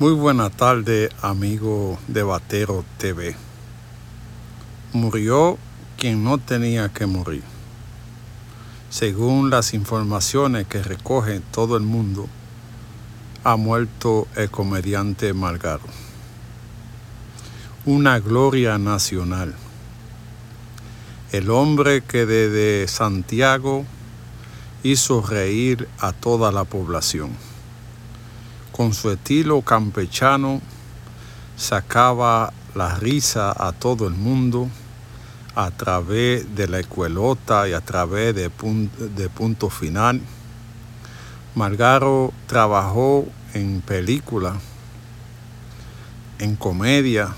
Muy buena tarde, amigo de Batero TV. Murió quien no tenía que morir. Según las informaciones que recoge todo el mundo, ha muerto el comediante Margaro. Una gloria nacional. El hombre que desde Santiago hizo reír a toda la población con su estilo campechano, sacaba la risa a todo el mundo a través de la escuelota y a través de punto, de punto final. Margaro trabajó en película, en comedia,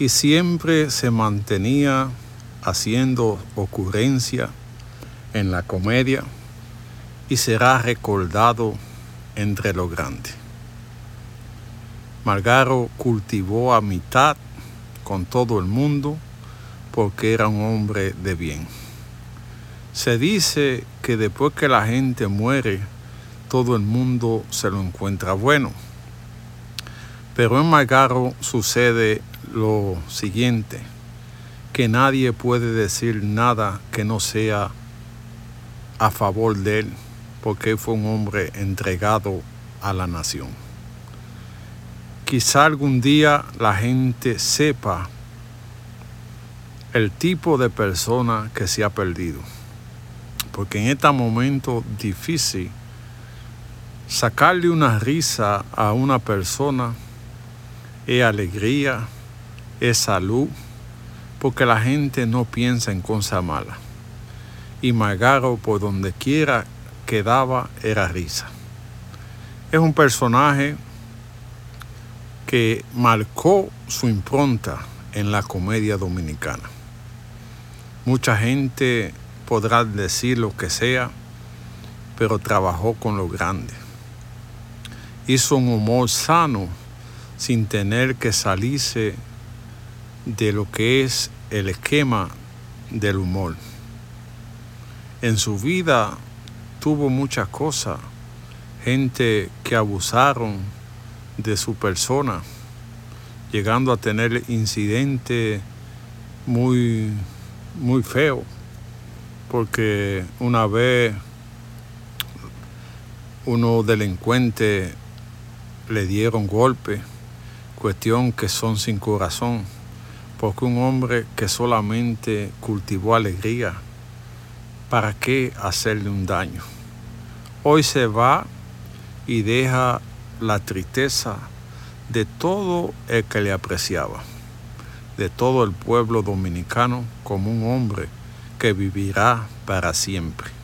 y siempre se mantenía haciendo ocurrencia en la comedia y será recordado entre los grandes. Margaro cultivó amistad con todo el mundo porque era un hombre de bien. Se dice que después que la gente muere, todo el mundo se lo encuentra bueno. Pero en Margaro sucede lo siguiente, que nadie puede decir nada que no sea a favor de él, porque fue un hombre entregado a la nación quizá algún día la gente sepa el tipo de persona que se ha perdido. Porque en este momento difícil, sacarle una risa a una persona es alegría, es salud, porque la gente no piensa en cosas malas. Y Margaro, por donde quiera que daba, era risa. Es un personaje que marcó su impronta en la comedia dominicana. Mucha gente podrá decir lo que sea, pero trabajó con lo grande. Hizo un humor sano sin tener que salirse de lo que es el esquema del humor. En su vida tuvo muchas cosas, gente que abusaron de su persona, llegando a tener incidentes muy, muy feos, porque una vez unos delincuentes le dieron golpe, cuestión que son sin corazón, porque un hombre que solamente cultivó alegría, ¿para qué hacerle un daño? Hoy se va y deja la tristeza de todo el que le apreciaba, de todo el pueblo dominicano como un hombre que vivirá para siempre.